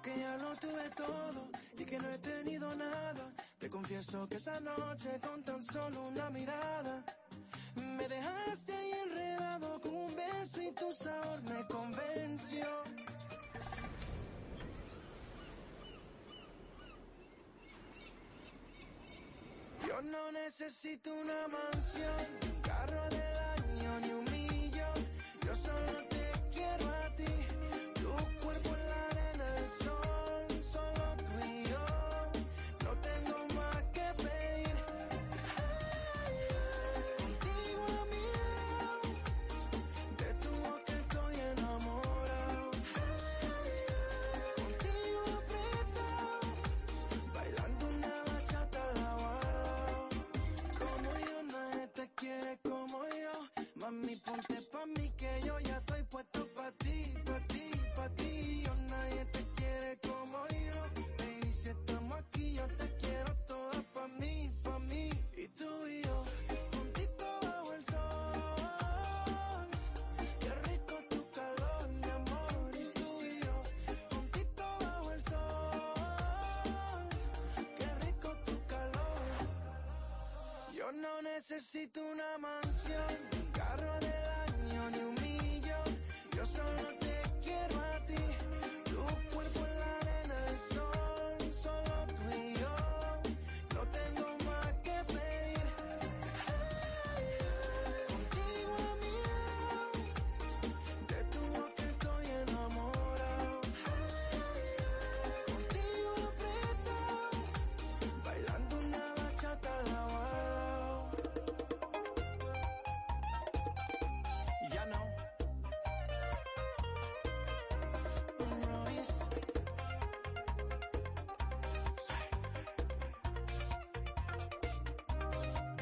que ya lo tuve todo y que no he tenido nada. Te confieso que esa noche con tan solo una mirada me dejaste ahí enredado con un beso y tu sabor me convenció. Yo no necesito una mansión. necesito una mansión.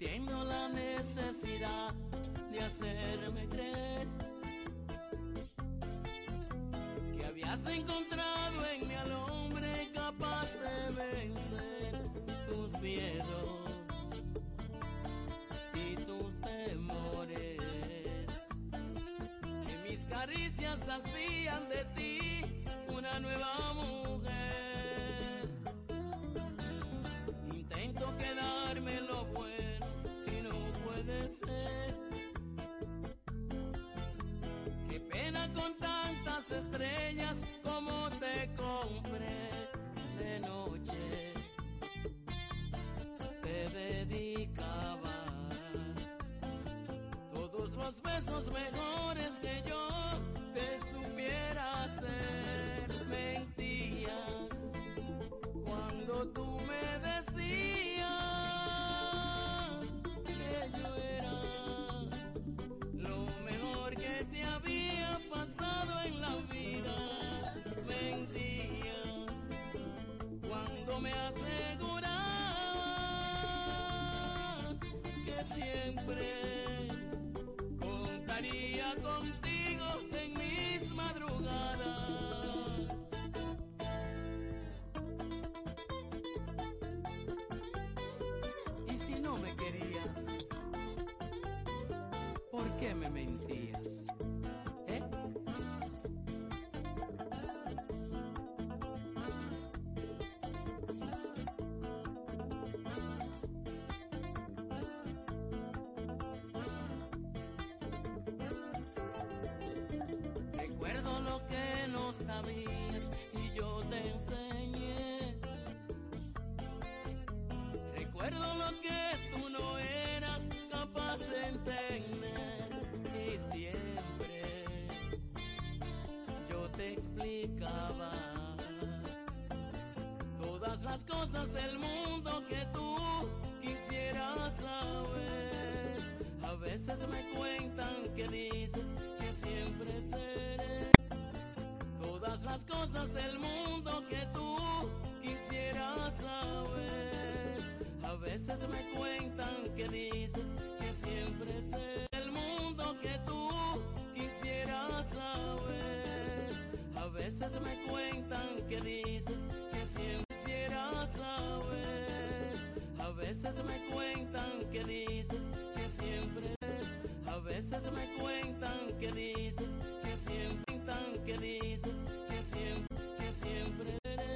Siento la necesidad de hacerme creer que habías encontrado en mí al hombre capaz de vencer tus miedos y tus temores. Que mis caricias así Timmermans. del mundo que tú quisieras saber. A veces me Says. my